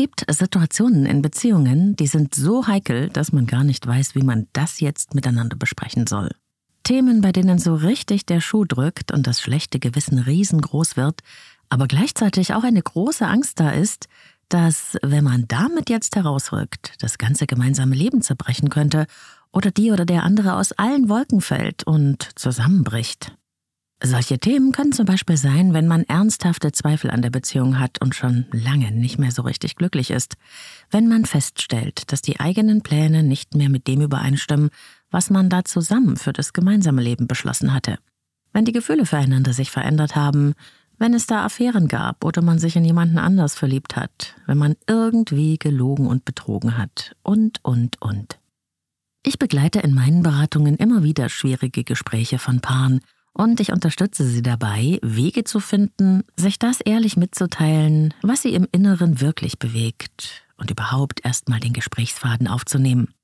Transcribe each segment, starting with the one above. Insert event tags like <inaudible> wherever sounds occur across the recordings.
gibt Situationen in Beziehungen, die sind so heikel, dass man gar nicht weiß, wie man das jetzt miteinander besprechen soll. Themen, bei denen so richtig der Schuh drückt und das schlechte Gewissen riesengroß wird, aber gleichzeitig auch eine große Angst da ist, dass, wenn man damit jetzt herausrückt, das ganze gemeinsame Leben zerbrechen könnte oder die oder der andere aus allen Wolken fällt und zusammenbricht. Solche Themen können zum Beispiel sein, wenn man ernsthafte Zweifel an der Beziehung hat und schon lange nicht mehr so richtig glücklich ist, wenn man feststellt, dass die eigenen Pläne nicht mehr mit dem übereinstimmen, was man da zusammen für das gemeinsame Leben beschlossen hatte, wenn die Gefühle füreinander sich verändert haben, wenn es da Affären gab oder man sich in jemanden anders verliebt hat, wenn man irgendwie gelogen und betrogen hat und, und, und. Ich begleite in meinen Beratungen immer wieder schwierige Gespräche von Paaren und ich unterstütze sie dabei, Wege zu finden, sich das ehrlich mitzuteilen, was sie im Inneren wirklich bewegt und überhaupt erstmal den Gesprächsfaden aufzunehmen.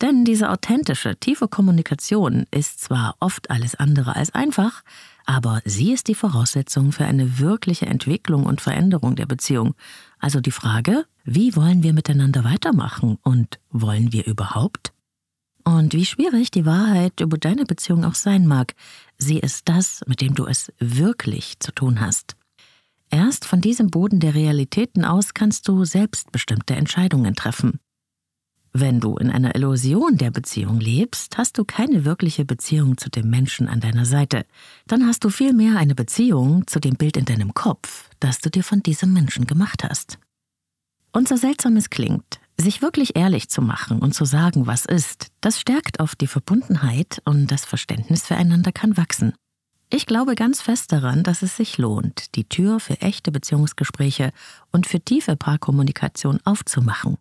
Denn diese authentische, tiefe Kommunikation ist zwar oft alles andere als einfach, aber sie ist die Voraussetzung für eine wirkliche Entwicklung und Veränderung der Beziehung. Also die Frage, wie wollen wir miteinander weitermachen und wollen wir überhaupt? Und wie schwierig die Wahrheit über deine Beziehung auch sein mag, sie ist das, mit dem du es wirklich zu tun hast. Erst von diesem Boden der Realitäten aus kannst du selbstbestimmte Entscheidungen treffen. Wenn du in einer Illusion der Beziehung lebst, hast du keine wirkliche Beziehung zu dem Menschen an deiner Seite. Dann hast du vielmehr eine Beziehung zu dem Bild in deinem Kopf, das du dir von diesem Menschen gemacht hast. Und so seltsam es klingt, sich wirklich ehrlich zu machen und zu sagen, was ist, das stärkt oft die Verbundenheit und das Verständnis füreinander kann wachsen. Ich glaube ganz fest daran, dass es sich lohnt, die Tür für echte Beziehungsgespräche und für tiefe Paarkommunikation aufzumachen.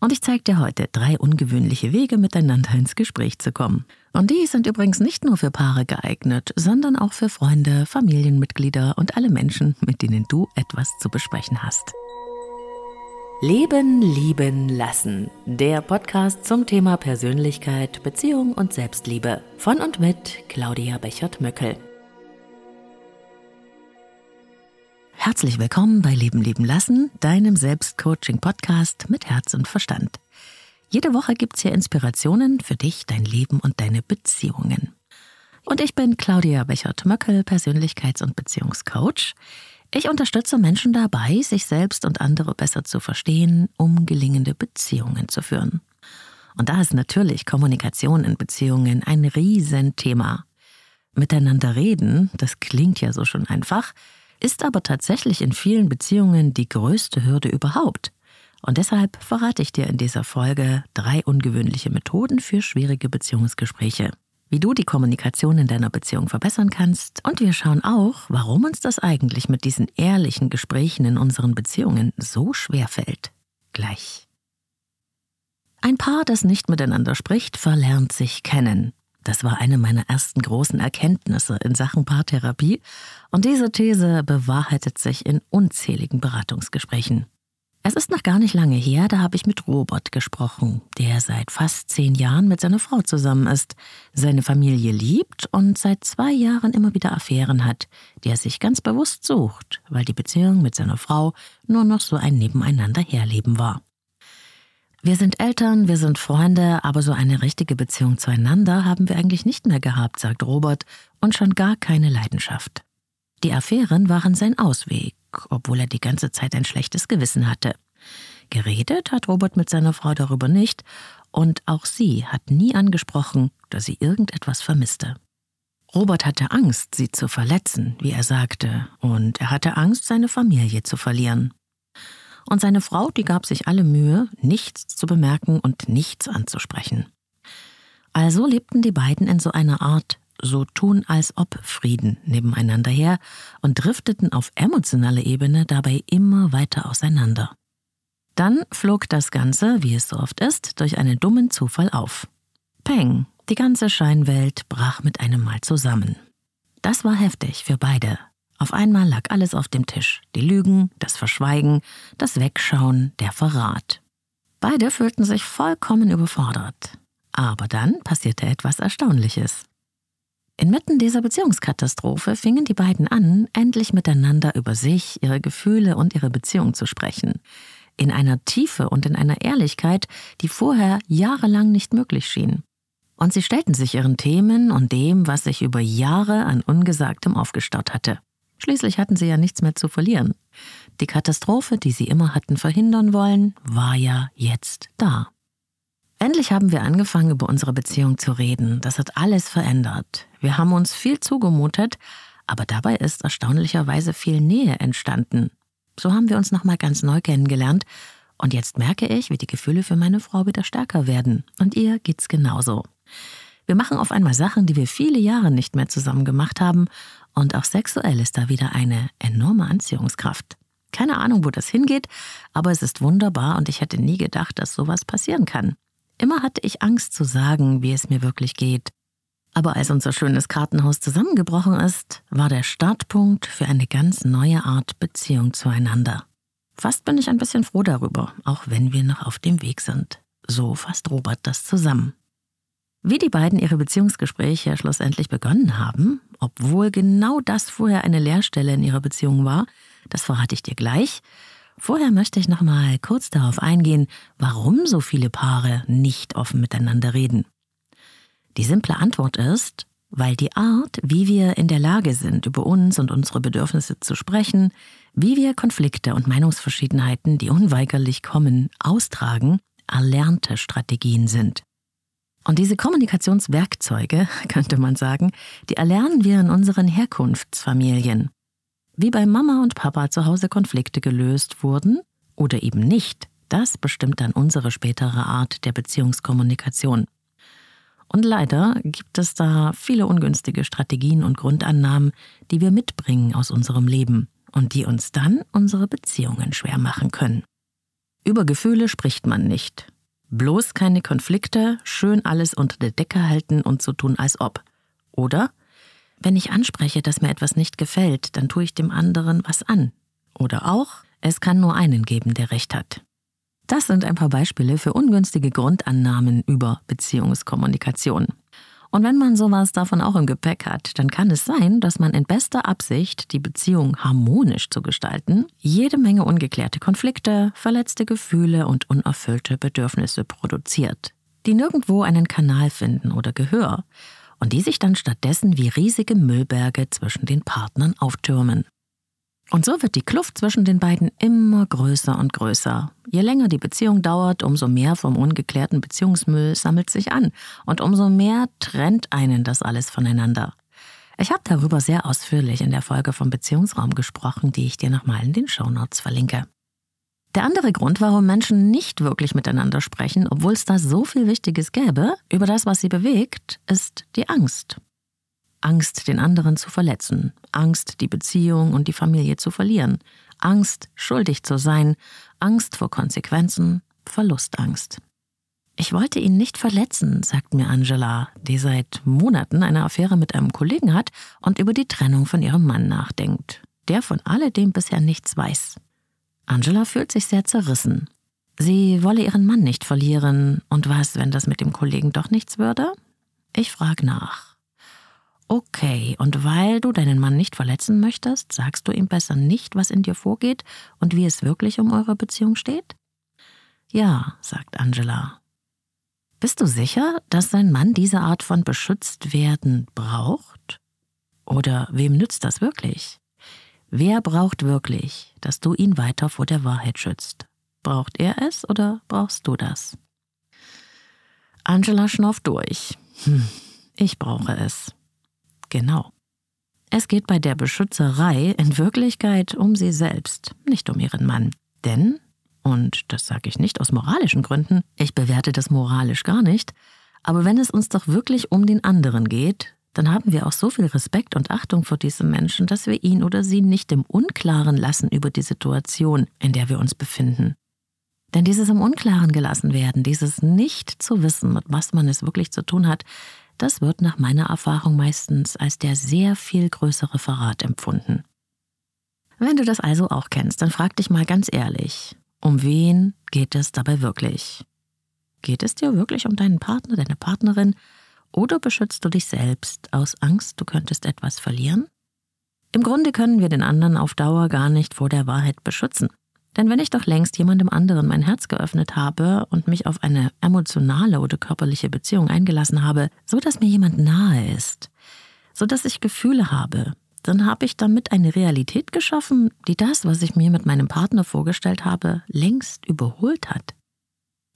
Und ich zeige dir heute drei ungewöhnliche Wege, miteinander ins Gespräch zu kommen. Und die sind übrigens nicht nur für Paare geeignet, sondern auch für Freunde, Familienmitglieder und alle Menschen, mit denen du etwas zu besprechen hast. Leben, lieben, lassen. Der Podcast zum Thema Persönlichkeit, Beziehung und Selbstliebe. Von und mit Claudia Bechert-Möckel. Herzlich willkommen bei Leben, lieben, lassen, deinem Selbstcoaching-Podcast mit Herz und Verstand. Jede Woche gibt's hier Inspirationen für dich, dein Leben und deine Beziehungen. Und ich bin Claudia Bechert-Möckel, Persönlichkeits- und Beziehungscoach. Ich unterstütze Menschen dabei, sich selbst und andere besser zu verstehen, um gelingende Beziehungen zu führen. Und da ist natürlich Kommunikation in Beziehungen ein Riesenthema. Miteinander reden, das klingt ja so schon einfach, ist aber tatsächlich in vielen Beziehungen die größte Hürde überhaupt. Und deshalb verrate ich dir in dieser Folge drei ungewöhnliche Methoden für schwierige Beziehungsgespräche wie du die Kommunikation in deiner Beziehung verbessern kannst und wir schauen auch, warum uns das eigentlich mit diesen ehrlichen Gesprächen in unseren Beziehungen so schwer fällt. Gleich. Ein Paar, das nicht miteinander spricht, verlernt sich kennen. Das war eine meiner ersten großen Erkenntnisse in Sachen Paartherapie und diese These bewahrheitet sich in unzähligen Beratungsgesprächen. Es ist noch gar nicht lange her, da habe ich mit Robert gesprochen, der seit fast zehn Jahren mit seiner Frau zusammen ist, seine Familie liebt und seit zwei Jahren immer wieder Affären hat, die er sich ganz bewusst sucht, weil die Beziehung mit seiner Frau nur noch so ein Nebeneinander herleben war. Wir sind Eltern, wir sind Freunde, aber so eine richtige Beziehung zueinander haben wir eigentlich nicht mehr gehabt, sagt Robert, und schon gar keine Leidenschaft. Die Affären waren sein Ausweg, obwohl er die ganze Zeit ein schlechtes Gewissen hatte. Geredet hat Robert mit seiner Frau darüber nicht, und auch sie hat nie angesprochen, dass sie irgendetwas vermisste. Robert hatte Angst, sie zu verletzen, wie er sagte, und er hatte Angst, seine Familie zu verlieren. Und seine Frau, die gab sich alle Mühe, nichts zu bemerken und nichts anzusprechen. Also lebten die beiden in so einer Art so tun als ob Frieden nebeneinander her und drifteten auf emotionaler Ebene dabei immer weiter auseinander. Dann flog das Ganze, wie es so oft ist, durch einen dummen Zufall auf. Peng, die ganze Scheinwelt brach mit einem Mal zusammen. Das war heftig für beide. Auf einmal lag alles auf dem Tisch. Die Lügen, das Verschweigen, das Wegschauen, der Verrat. Beide fühlten sich vollkommen überfordert. Aber dann passierte etwas Erstaunliches. Inmitten dieser Beziehungskatastrophe fingen die beiden an, endlich miteinander über sich, ihre Gefühle und ihre Beziehung zu sprechen. in einer Tiefe und in einer Ehrlichkeit, die vorher jahrelang nicht möglich schien. Und sie stellten sich ihren Themen und dem, was sich über Jahre an Ungesagtem aufgestaut hatte. Schließlich hatten sie ja nichts mehr zu verlieren. Die Katastrophe, die sie immer hatten verhindern wollen, war ja jetzt da. Endlich haben wir angefangen, über unsere Beziehung zu reden. Das hat alles verändert. Wir haben uns viel zugemutet, aber dabei ist erstaunlicherweise viel Nähe entstanden. So haben wir uns nochmal ganz neu kennengelernt und jetzt merke ich, wie die Gefühle für meine Frau wieder stärker werden. Und ihr geht's genauso. Wir machen auf einmal Sachen, die wir viele Jahre nicht mehr zusammen gemacht haben und auch sexuell ist da wieder eine enorme Anziehungskraft. Keine Ahnung, wo das hingeht, aber es ist wunderbar und ich hätte nie gedacht, dass sowas passieren kann. Immer hatte ich Angst zu sagen, wie es mir wirklich geht. Aber als unser schönes Kartenhaus zusammengebrochen ist, war der Startpunkt für eine ganz neue Art Beziehung zueinander. Fast bin ich ein bisschen froh darüber, auch wenn wir noch auf dem Weg sind. So fasst Robert das zusammen. Wie die beiden ihre Beziehungsgespräche schlussendlich begonnen haben, obwohl genau das vorher eine Leerstelle in ihrer Beziehung war, das verrate ich dir gleich. Vorher möchte ich noch mal kurz darauf eingehen, warum so viele Paare nicht offen miteinander reden. Die simple Antwort ist, weil die Art, wie wir in der Lage sind, über uns und unsere Bedürfnisse zu sprechen, wie wir Konflikte und Meinungsverschiedenheiten, die unweigerlich kommen, austragen, erlernte Strategien sind. Und diese Kommunikationswerkzeuge, <laughs> könnte man sagen, die erlernen wir in unseren Herkunftsfamilien. Wie bei Mama und Papa zu Hause Konflikte gelöst wurden oder eben nicht, das bestimmt dann unsere spätere Art der Beziehungskommunikation. Und leider gibt es da viele ungünstige Strategien und Grundannahmen, die wir mitbringen aus unserem Leben und die uns dann unsere Beziehungen schwer machen können. Über Gefühle spricht man nicht. Bloß keine Konflikte, schön alles unter der Decke halten und so tun, als ob. Oder? Wenn ich anspreche, dass mir etwas nicht gefällt, dann tue ich dem anderen was an. Oder auch, es kann nur einen geben, der recht hat. Das sind ein paar Beispiele für ungünstige Grundannahmen über Beziehungskommunikation. Und wenn man sowas davon auch im Gepäck hat, dann kann es sein, dass man in bester Absicht, die Beziehung harmonisch zu gestalten, jede Menge ungeklärte Konflikte, verletzte Gefühle und unerfüllte Bedürfnisse produziert, die nirgendwo einen Kanal finden oder Gehör und die sich dann stattdessen wie riesige Müllberge zwischen den Partnern auftürmen. Und so wird die Kluft zwischen den beiden immer größer und größer. Je länger die Beziehung dauert, umso mehr vom ungeklärten Beziehungsmüll sammelt sich an und umso mehr trennt einen das alles voneinander. Ich habe darüber sehr ausführlich in der Folge vom Beziehungsraum gesprochen, die ich dir nochmal in den Shownotes verlinke. Der andere Grund, warum Menschen nicht wirklich miteinander sprechen, obwohl es da so viel Wichtiges gäbe, über das, was sie bewegt, ist die Angst. Angst, den anderen zu verletzen, Angst, die Beziehung und die Familie zu verlieren, Angst, schuldig zu sein, Angst vor Konsequenzen, Verlustangst. Ich wollte ihn nicht verletzen, sagt mir Angela, die seit Monaten eine Affäre mit einem Kollegen hat und über die Trennung von ihrem Mann nachdenkt, der von alledem bisher nichts weiß. Angela fühlt sich sehr zerrissen. Sie wolle ihren Mann nicht verlieren, und was, wenn das mit dem Kollegen doch nichts würde? Ich frage nach. Okay, und weil du deinen Mann nicht verletzen möchtest, sagst du ihm besser nicht, was in dir vorgeht und wie es wirklich um eure Beziehung steht? Ja, sagt Angela. Bist du sicher, dass sein Mann diese Art von beschützt werden braucht? Oder wem nützt das wirklich? Wer braucht wirklich, dass du ihn weiter vor der Wahrheit schützt? Braucht er es oder brauchst du das? Angela schnauft durch. Hm, ich brauche es. Genau. Es geht bei der Beschützerei in Wirklichkeit um sie selbst, nicht um ihren Mann. Denn, und das sage ich nicht aus moralischen Gründen, ich bewerte das moralisch gar nicht, aber wenn es uns doch wirklich um den anderen geht, dann haben wir auch so viel Respekt und Achtung vor diesem Menschen, dass wir ihn oder sie nicht im Unklaren lassen über die Situation, in der wir uns befinden. Denn dieses im Unklaren gelassen werden, dieses nicht zu wissen, mit was man es wirklich zu tun hat, das wird nach meiner Erfahrung meistens als der sehr viel größere Verrat empfunden. Wenn du das also auch kennst, dann frag dich mal ganz ehrlich, um wen geht es dabei wirklich? Geht es dir wirklich um deinen Partner, deine Partnerin, oder beschützt du dich selbst aus Angst, du könntest etwas verlieren? Im Grunde können wir den anderen auf Dauer gar nicht vor der Wahrheit beschützen. Denn wenn ich doch längst jemandem anderen mein Herz geöffnet habe und mich auf eine emotionale oder körperliche Beziehung eingelassen habe, so dass mir jemand nahe ist, so dass ich Gefühle habe, dann habe ich damit eine Realität geschaffen, die das, was ich mir mit meinem Partner vorgestellt habe, längst überholt hat.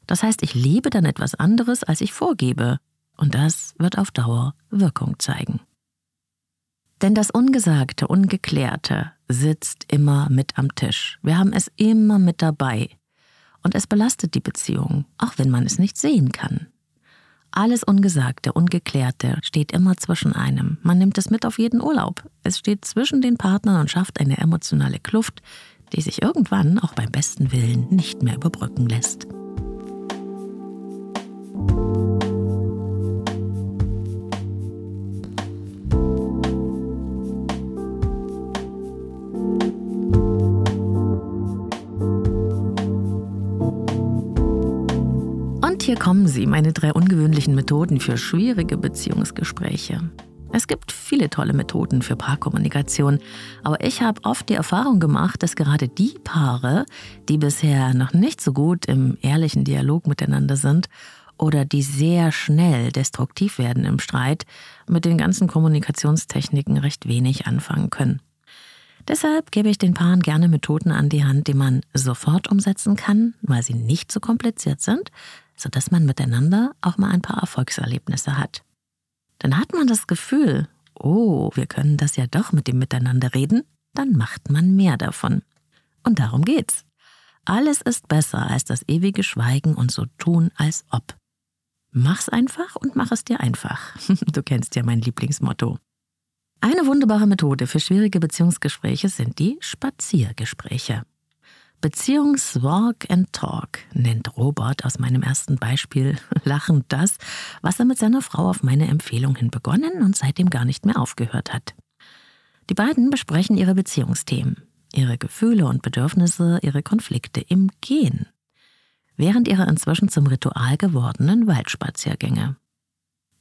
Das heißt, ich lebe dann etwas anderes, als ich vorgebe, und das wird auf Dauer Wirkung zeigen. Denn das Ungesagte, Ungeklärte sitzt immer mit am Tisch. Wir haben es immer mit dabei. Und es belastet die Beziehung, auch wenn man es nicht sehen kann. Alles Ungesagte, Ungeklärte steht immer zwischen einem. Man nimmt es mit auf jeden Urlaub. Es steht zwischen den Partnern und schafft eine emotionale Kluft, die sich irgendwann auch beim besten Willen nicht mehr überbrücken lässt. Hier kommen sie, meine drei ungewöhnlichen Methoden für schwierige Beziehungsgespräche. Es gibt viele tolle Methoden für Paarkommunikation, aber ich habe oft die Erfahrung gemacht, dass gerade die Paare, die bisher noch nicht so gut im ehrlichen Dialog miteinander sind oder die sehr schnell destruktiv werden im Streit, mit den ganzen Kommunikationstechniken recht wenig anfangen können. Deshalb gebe ich den Paaren gerne Methoden an die Hand, die man sofort umsetzen kann, weil sie nicht so kompliziert sind, sodass man miteinander auch mal ein paar Erfolgserlebnisse hat. Dann hat man das Gefühl, oh, wir können das ja doch mit dem Miteinander reden, dann macht man mehr davon. Und darum geht's. Alles ist besser als das ewige Schweigen und so tun, als ob. Mach's einfach und mach es dir einfach. <laughs> Du kennst ja mein Lieblingsmotto. Eine wunderbare Methode für schwierige Beziehungsgespräche sind die Spaziergespräche. Beziehungswalk and Talk nennt Robert aus meinem ersten Beispiel <laughs> lachend das, was er mit seiner Frau auf meine Empfehlung hin begonnen und seitdem gar nicht mehr aufgehört hat. Die beiden besprechen ihre Beziehungsthemen, ihre Gefühle und Bedürfnisse, ihre Konflikte im Gehen, während ihrer inzwischen zum Ritual gewordenen Waldspaziergänge.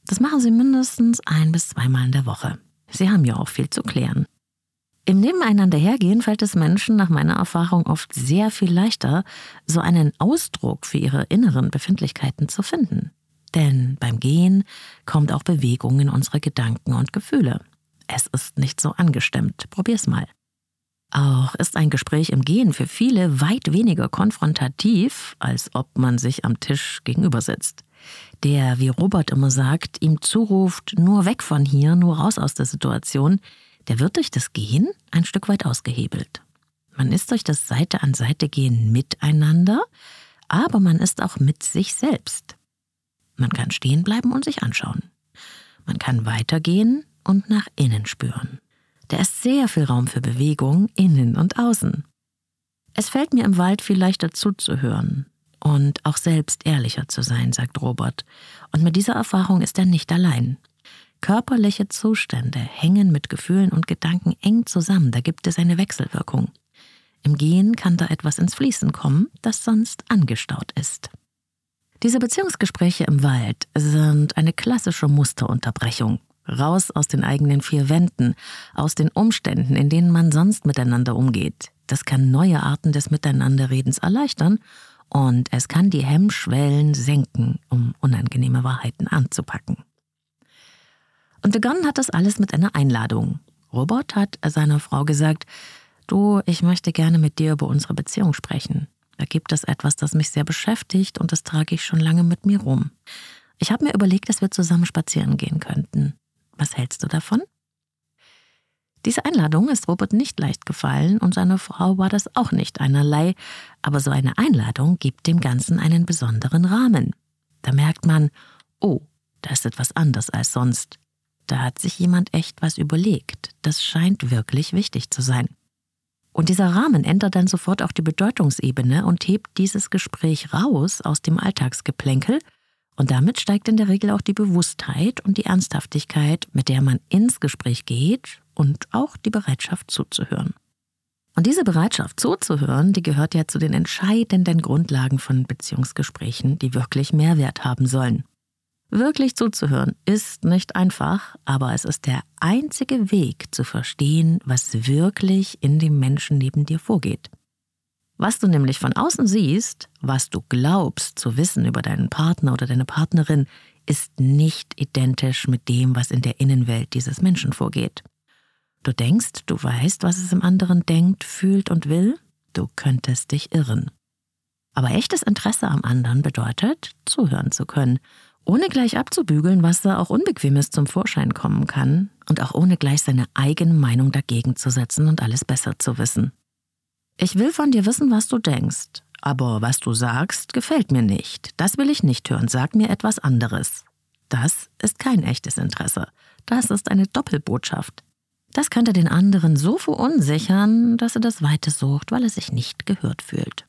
Das machen sie mindestens ein bis zweimal in der Woche. Sie haben ja auch viel zu klären. Im Nebeneinander hergehen fällt es Menschen nach meiner Erfahrung oft sehr viel leichter, so einen Ausdruck für ihre inneren Befindlichkeiten zu finden. Denn beim Gehen kommt auch Bewegung in unsere Gedanken und Gefühle. Es ist nicht so angestimmt. Probier's mal. Auch ist ein Gespräch im Gehen für viele weit weniger konfrontativ, als ob man sich am Tisch gegenüber sitzt. Der, wie Robert immer sagt, ihm zuruft, nur weg von hier, nur raus aus der Situation, der wird durch das Gehen ein Stück weit ausgehebelt. Man ist durch das Seite an Seite gehen miteinander, aber man ist auch mit sich selbst. Man kann stehen bleiben und sich anschauen. Man kann weitergehen und nach innen spüren. Da ist sehr viel Raum für Bewegung innen und außen. Es fällt mir im Wald viel leichter zuzuhören und auch selbst ehrlicher zu sein, sagt Robert. Und mit dieser Erfahrung ist er nicht allein. Körperliche Zustände hängen mit Gefühlen und Gedanken eng zusammen, da gibt es eine Wechselwirkung. Im Gehen kann da etwas ins Fließen kommen, das sonst angestaut ist. Diese Beziehungsgespräche im Wald sind eine klassische Musterunterbrechung. Raus aus den eigenen vier Wänden, aus den Umständen, in denen man sonst miteinander umgeht. Das kann neue Arten des Miteinanderredens erleichtern und es kann die Hemmschwellen senken, um unangenehme Wahrheiten anzupacken. Und begonnen hat das alles mit einer Einladung. Robert hat seiner Frau gesagt, du, ich möchte gerne mit dir über unsere Beziehung sprechen. Da gibt es etwas, das mich sehr beschäftigt und das trage ich schon lange mit mir rum. Ich habe mir überlegt, dass wir zusammen spazieren gehen könnten. Was hältst du davon? Diese Einladung ist Robert nicht leicht gefallen und seiner Frau war das auch nicht einerlei, aber so eine Einladung gibt dem Ganzen einen besonderen Rahmen. Da merkt man, oh, da ist etwas anders als sonst. Da hat sich jemand echt was überlegt. Das scheint wirklich wichtig zu sein. Und dieser Rahmen ändert dann sofort auch die Bedeutungsebene und hebt dieses Gespräch raus aus dem Alltagsgeplänkel, und damit steigt in der Regel auch die Bewusstheit und die Ernsthaftigkeit, mit der man ins Gespräch geht und auch die Bereitschaft zuzuhören. Und diese Bereitschaft zuzuhören, die gehört ja zu den entscheidenden Grundlagen von Beziehungsgesprächen, die wirklich Mehrwert haben sollen. Wirklich zuzuhören ist nicht einfach, aber es ist der einzige Weg zu verstehen, was wirklich in dem Menschen neben dir vorgeht. Was du nämlich von außen siehst, was du glaubst zu wissen über deinen Partner oder deine Partnerin, ist nicht identisch mit dem, was in der Innenwelt dieses Menschen vorgeht. Du denkst, du weißt, was es im anderen denkt, fühlt und will, du könntest dich irren. Aber echtes Interesse am anderen bedeutet, zuhören zu können, ohne gleich abzubügeln, was da auch Unbequemes zum Vorschein kommen kann, und auch ohne gleich seine eigene Meinung dagegen zu setzen und alles besser zu wissen. Ich will von dir wissen, was du denkst, aber was du sagst, gefällt mir nicht. Das will ich nicht hören. Sag mir etwas anderes. Das ist kein echtes Interesse. Das ist eine Doppelbotschaft. Das könnte den anderen so verunsichern, dass er das Weite sucht, weil er sich nicht gehört fühlt.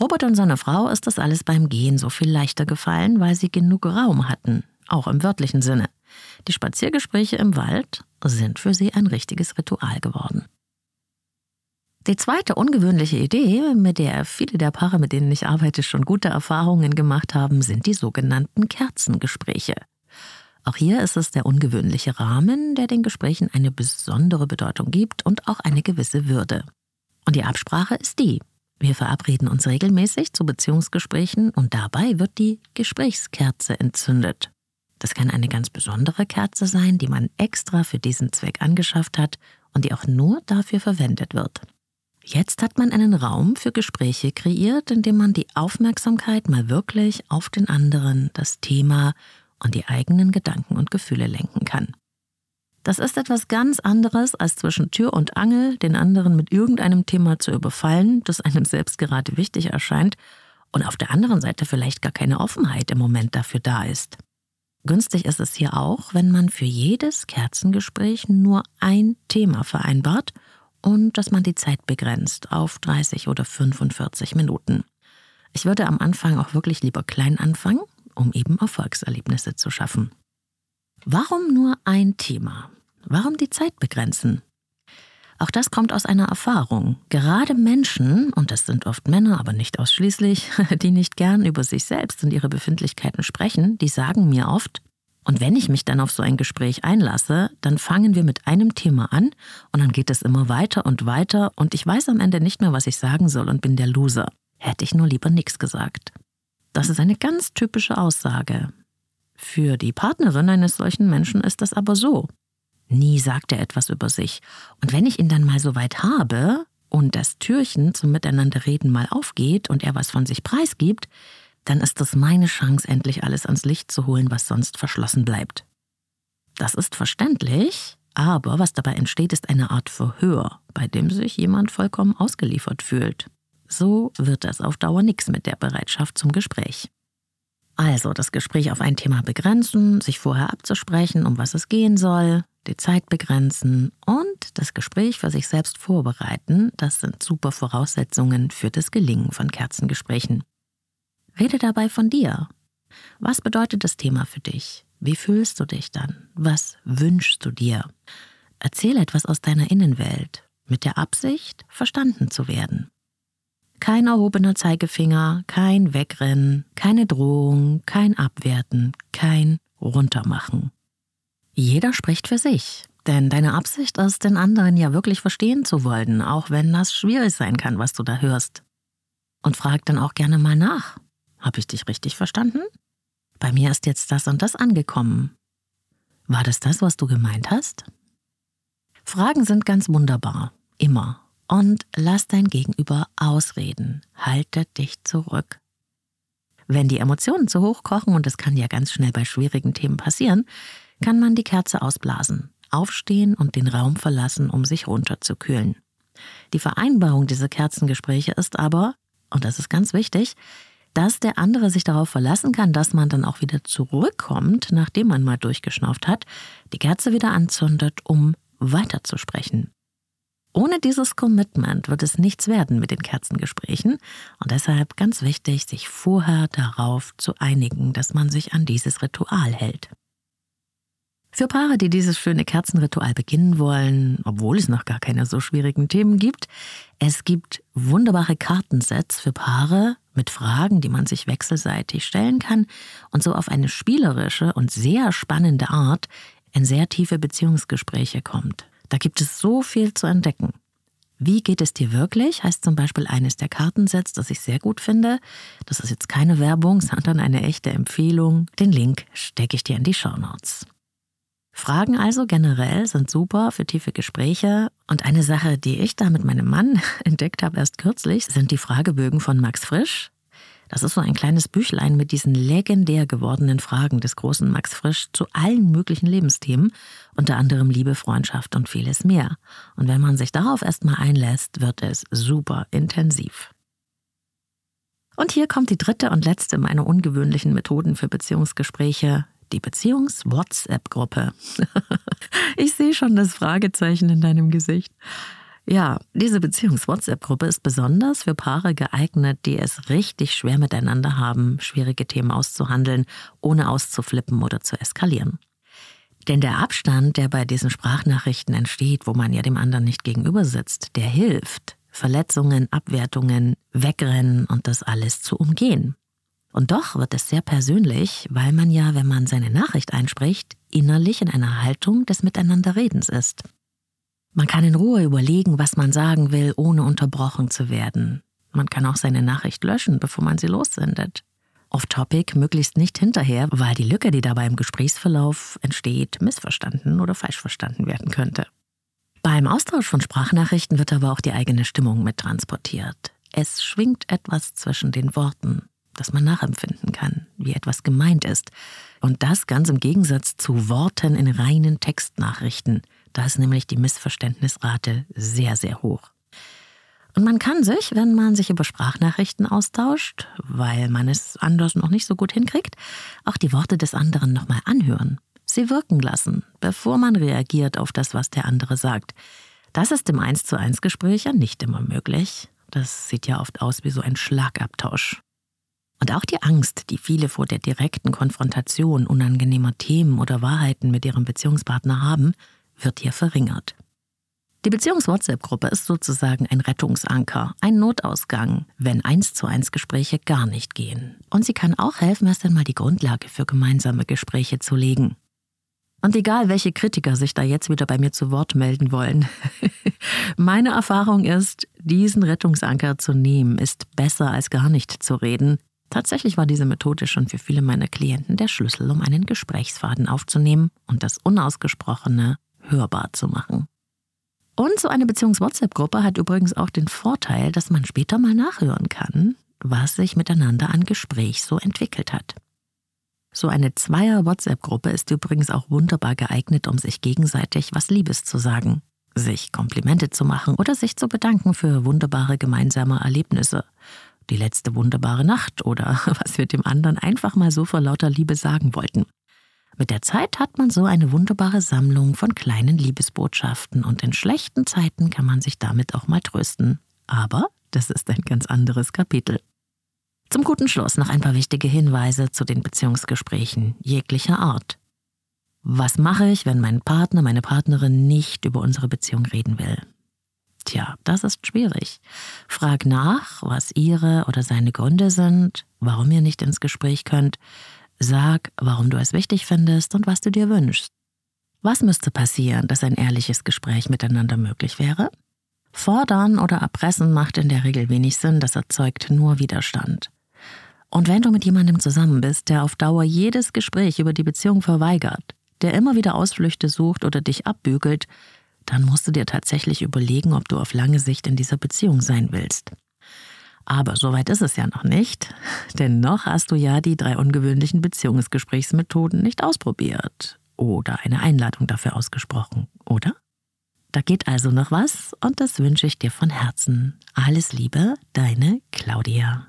Robert und seine Frau ist das alles beim Gehen so viel leichter gefallen, weil sie genug Raum hatten, auch im wörtlichen Sinne. Die Spaziergespräche im Wald sind für sie ein richtiges Ritual geworden. Die zweite ungewöhnliche Idee, mit der viele der Paare, mit denen ich arbeite, schon gute Erfahrungen gemacht haben, sind die sogenannten Kerzengespräche. Auch hier ist es der ungewöhnliche Rahmen, der den Gesprächen eine besondere Bedeutung gibt und auch eine gewisse Würde. Und die Absprache ist die. Wir verabreden uns regelmäßig zu Beziehungsgesprächen und dabei wird die Gesprächskerze entzündet. Das kann eine ganz besondere Kerze sein, die man extra für diesen Zweck angeschafft hat und die auch nur dafür verwendet wird. Jetzt hat man einen Raum für Gespräche kreiert, in dem man die Aufmerksamkeit mal wirklich auf den anderen, das Thema und die eigenen Gedanken und Gefühle lenken kann. Das ist etwas ganz anderes, als zwischen Tür und Angel den anderen mit irgendeinem Thema zu überfallen, das einem selbst gerade wichtig erscheint und auf der anderen Seite vielleicht gar keine Offenheit im Moment dafür da ist. Günstig ist es hier auch, wenn man für jedes Kerzengespräch nur ein Thema vereinbart – und dass man die Zeit begrenzt auf 30 oder 45 Minuten. Ich würde am Anfang auch wirklich lieber klein anfangen, um eben Erfolgserlebnisse zu schaffen. Warum nur ein Thema? Warum die Zeit begrenzen? Auch das kommt aus einer Erfahrung. Gerade Menschen, und das sind oft Männer, aber nicht ausschließlich, <laughs> die nicht gern über sich selbst und ihre Befindlichkeiten sprechen, die sagen mir oft, und wenn ich mich dann auf so ein Gespräch einlasse, dann fangen wir mit einem Thema an und dann geht es immer weiter und weiter und ich weiß am Ende nicht mehr, was ich sagen soll und bin der Loser. Hätte ich nur lieber nichts gesagt. Das ist eine ganz typische Aussage. Für die Partnerin eines solchen Menschen ist das aber so. Nie sagt er etwas über sich. Und wenn ich ihn dann mal so weit habe und das Türchen zum Miteinanderreden mal aufgeht und er was von sich preisgibt, dann ist das meine Chance, endlich alles ans Licht zu holen, was sonst verschlossen bleibt. Das ist verständlich, aber was dabei entsteht, ist eine Art Verhör, bei dem sich jemand vollkommen ausgeliefert fühlt. So wird das auf Dauer nichts mit der Bereitschaft zum Gespräch. Also das Gespräch auf ein Thema begrenzen, sich vorher abzusprechen, um was es gehen soll, die Zeit begrenzen und das Gespräch für sich selbst vorbereiten, das sind super Voraussetzungen für das Gelingen von Kerzengesprächen. Rede dabei von dir. Was bedeutet das Thema für dich? Wie fühlst du dich dann? Was wünschst du dir? Erzähl etwas aus deiner Innenwelt mit der Absicht, verstanden zu werden. Kein erhobener Zeigefinger, kein Wegrennen, keine Drohung, kein Abwerten, kein Runtermachen. Jeder spricht für sich, denn deine Absicht ist, den anderen ja wirklich verstehen zu wollen, auch wenn das schwierig sein kann, was du da hörst. Und frag dann auch gerne mal nach. Habe ich dich richtig verstanden? Bei mir ist jetzt das und das angekommen. War das das, was du gemeint hast? Fragen sind ganz wunderbar, immer. Und lass dein Gegenüber ausreden. Halte dich zurück. Wenn die Emotionen zu hoch kochen, und das kann ja ganz schnell bei schwierigen Themen passieren, kann man die Kerze ausblasen, aufstehen und den Raum verlassen, um sich runterzukühlen. Die Vereinbarung dieser Kerzengespräche ist aber, und das ist ganz wichtig, dass der andere sich darauf verlassen kann, dass man dann auch wieder zurückkommt, nachdem man mal durchgeschnauft hat, die Kerze wieder anzündet, um weiterzusprechen. Ohne dieses Commitment wird es nichts werden mit den Kerzengesprächen und deshalb ganz wichtig, sich vorher darauf zu einigen, dass man sich an dieses Ritual hält. Für Paare, die dieses schöne Kerzenritual beginnen wollen, obwohl es noch gar keine so schwierigen Themen gibt, es gibt wunderbare Kartensets für Paare mit Fragen, die man sich wechselseitig stellen kann und so auf eine spielerische und sehr spannende Art in sehr tiefe Beziehungsgespräche kommt. Da gibt es so viel zu entdecken. Wie geht es dir wirklich? heißt zum Beispiel eines der Kartensets, das ich sehr gut finde. Das ist jetzt keine Werbung, sondern eine echte Empfehlung. Den Link stecke ich dir in die Show Notes. Fragen also generell sind super für tiefe Gespräche. Und eine Sache, die ich da mit meinem Mann <laughs> entdeckt habe erst kürzlich, sind die Fragebögen von Max Frisch. Das ist so ein kleines Büchlein mit diesen legendär gewordenen Fragen des großen Max Frisch zu allen möglichen Lebensthemen, unter anderem Liebe, Freundschaft und vieles mehr. Und wenn man sich darauf erstmal einlässt, wird es super intensiv. Und hier kommt die dritte und letzte meiner ungewöhnlichen Methoden für Beziehungsgespräche, die Beziehungs-WhatsApp-Gruppe. <laughs> ich sehe schon das Fragezeichen in deinem Gesicht. Ja, diese Beziehungs-WhatsApp-Gruppe ist besonders für Paare geeignet, die es richtig schwer miteinander haben, schwierige Themen auszuhandeln, ohne auszuflippen oder zu eskalieren. Denn der Abstand, der bei diesen Sprachnachrichten entsteht, wo man ja dem anderen nicht gegenüber sitzt, der hilft, Verletzungen, Abwertungen, Wegrennen und das alles zu umgehen. Und doch wird es sehr persönlich, weil man ja, wenn man seine Nachricht einspricht, innerlich in einer Haltung des Miteinanderredens ist. Man kann in Ruhe überlegen, was man sagen will, ohne unterbrochen zu werden. Man kann auch seine Nachricht löschen, bevor man sie lossendet. Off-Topic möglichst nicht hinterher, weil die Lücke, die dabei im Gesprächsverlauf entsteht, missverstanden oder falsch verstanden werden könnte. Beim Austausch von Sprachnachrichten wird aber auch die eigene Stimmung mit transportiert. Es schwingt etwas zwischen den Worten, das man nachempfinden kann, wie etwas gemeint ist. Und das ganz im Gegensatz zu Worten in reinen Textnachrichten – da ist nämlich die Missverständnisrate sehr, sehr hoch. Und man kann sich, wenn man sich über Sprachnachrichten austauscht, weil man es anders noch nicht so gut hinkriegt, auch die Worte des anderen nochmal anhören, sie wirken lassen, bevor man reagiert auf das, was der andere sagt. Das ist im 1 zu 1 Gespräch ja nicht immer möglich. Das sieht ja oft aus wie so ein Schlagabtausch. Und auch die Angst, die viele vor der direkten Konfrontation unangenehmer Themen oder Wahrheiten mit ihrem Beziehungspartner haben, wird hier verringert. Die Beziehungs-WhatsApp-Gruppe ist sozusagen ein Rettungsanker, ein Notausgang, wenn eins zu eins Gespräche gar nicht gehen. Und sie kann auch helfen, erst einmal die Grundlage für gemeinsame Gespräche zu legen. Und egal, welche Kritiker sich da jetzt wieder bei mir zu Wort melden wollen, <laughs> meine Erfahrung ist, diesen Rettungsanker zu nehmen, ist besser als gar nicht zu reden. Tatsächlich war diese Methode schon für viele meiner Klienten der Schlüssel, um einen Gesprächsfaden aufzunehmen und das Unausgesprochene hörbar zu machen. Und so eine Beziehungs-WhatsApp-Gruppe hat übrigens auch den Vorteil, dass man später mal nachhören kann, was sich miteinander an Gespräch so entwickelt hat. So eine Zweier-WhatsApp-Gruppe ist übrigens auch wunderbar geeignet, um sich gegenseitig was Liebes zu sagen, sich Komplimente zu machen oder sich zu bedanken für wunderbare gemeinsame Erlebnisse. Die letzte wunderbare Nacht oder <laughs> was wir dem anderen einfach mal so vor lauter Liebe sagen wollten. Mit der Zeit hat man so eine wunderbare Sammlung von kleinen Liebesbotschaften und in schlechten Zeiten kann man sich damit auch mal trösten. Aber das ist ein ganz anderes Kapitel. Zum guten Schluss noch ein paar wichtige Hinweise zu den Beziehungsgesprächen jeglicher Art. Was mache ich, wenn mein Partner, meine Partnerin nicht über unsere Beziehung reden will? Tja, das ist schwierig. Frag nach, was ihre oder seine Gründe sind, warum ihr nicht ins Gespräch könnt Sag, warum du es wichtig findest und was du dir wünschst. Was müsste passieren, dass ein ehrliches Gespräch miteinander möglich wäre? Fordern oder erpressen macht in der Regel wenig Sinn, das erzeugt nur Widerstand. Und wenn du mit jemandem zusammen bist, der auf Dauer jedes Gespräch über die Beziehung verweigert, der immer wieder Ausflüchte sucht oder dich abbügelt, dann musst du dir tatsächlich überlegen, ob du auf lange Sicht in dieser Beziehung sein willst. Aber soweit ist es ja noch nicht, <laughs> denn noch hast du ja die drei ungewöhnlichen Beziehungsgesprächsmethoden nicht ausprobiert oder eine Einladung dafür ausgesprochen, oder? Da geht also noch was und das wünsche ich dir von Herzen. Alles Liebe, deine Claudia.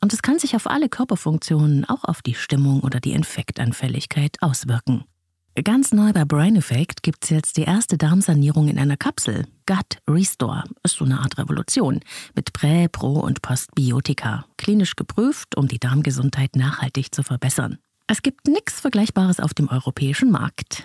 Und es kann sich auf alle Körperfunktionen, auch auf die Stimmung oder die Infektanfälligkeit auswirken. Ganz neu bei Brain Effect gibt es jetzt die erste Darmsanierung in einer Kapsel. Gut Restore ist so eine Art Revolution mit Prä-, Pro- und Postbiotika. Klinisch geprüft, um die Darmgesundheit nachhaltig zu verbessern. Es gibt nichts Vergleichbares auf dem europäischen Markt.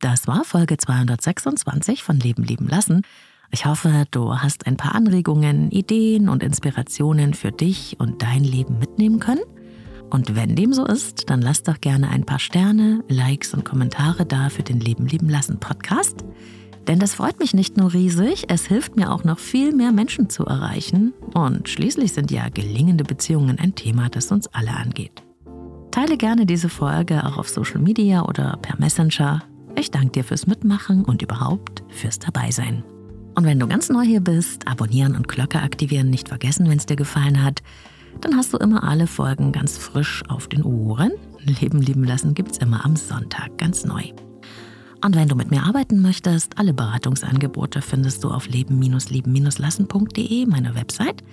Das war Folge 226 von Leben lieben lassen. Ich hoffe, du hast ein paar Anregungen, Ideen und Inspirationen für dich und dein Leben mitnehmen können. Und wenn dem so ist, dann lass doch gerne ein paar Sterne, Likes und Kommentare da für den Leben lieben lassen Podcast. Denn das freut mich nicht nur riesig, es hilft mir auch noch viel mehr Menschen zu erreichen. Und schließlich sind ja gelingende Beziehungen ein Thema, das uns alle angeht. Teile gerne diese Folge auch auf Social Media oder per Messenger. Ich danke dir fürs Mitmachen und überhaupt fürs Dabeisein. Und wenn du ganz neu hier bist, abonnieren und Glocke aktivieren nicht vergessen, wenn es dir gefallen hat. Dann hast du immer alle Folgen ganz frisch auf den Ohren. Leben lieben lassen gibt's immer am Sonntag ganz neu. Und wenn du mit mir arbeiten möchtest, alle Beratungsangebote findest du auf leben-lieben-lassen.de, meiner Website.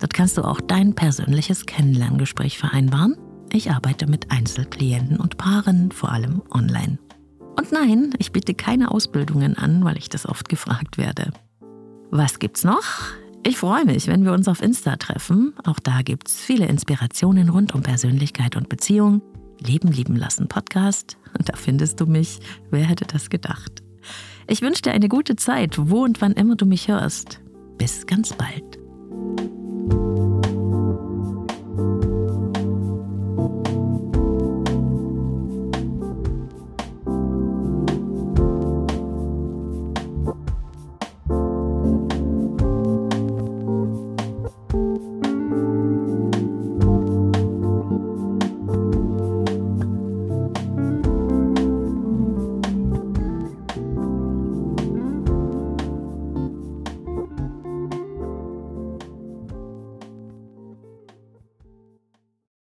Dort kannst du auch dein persönliches Kennenlerngespräch vereinbaren. Ich arbeite mit Einzelklienten und Paaren, vor allem online. Und nein, ich biete keine Ausbildungen an, weil ich das oft gefragt werde. Was gibt's noch? Ich freue mich, wenn wir uns auf Insta treffen. Auch da gibt's viele Inspirationen rund um Persönlichkeit und Beziehung. Leben lieben lassen Podcast. Und da findest du mich. Wer hätte das gedacht? Ich wünsche dir eine gute Zeit, wo und wann immer du mich hörst. Bis ganz bald.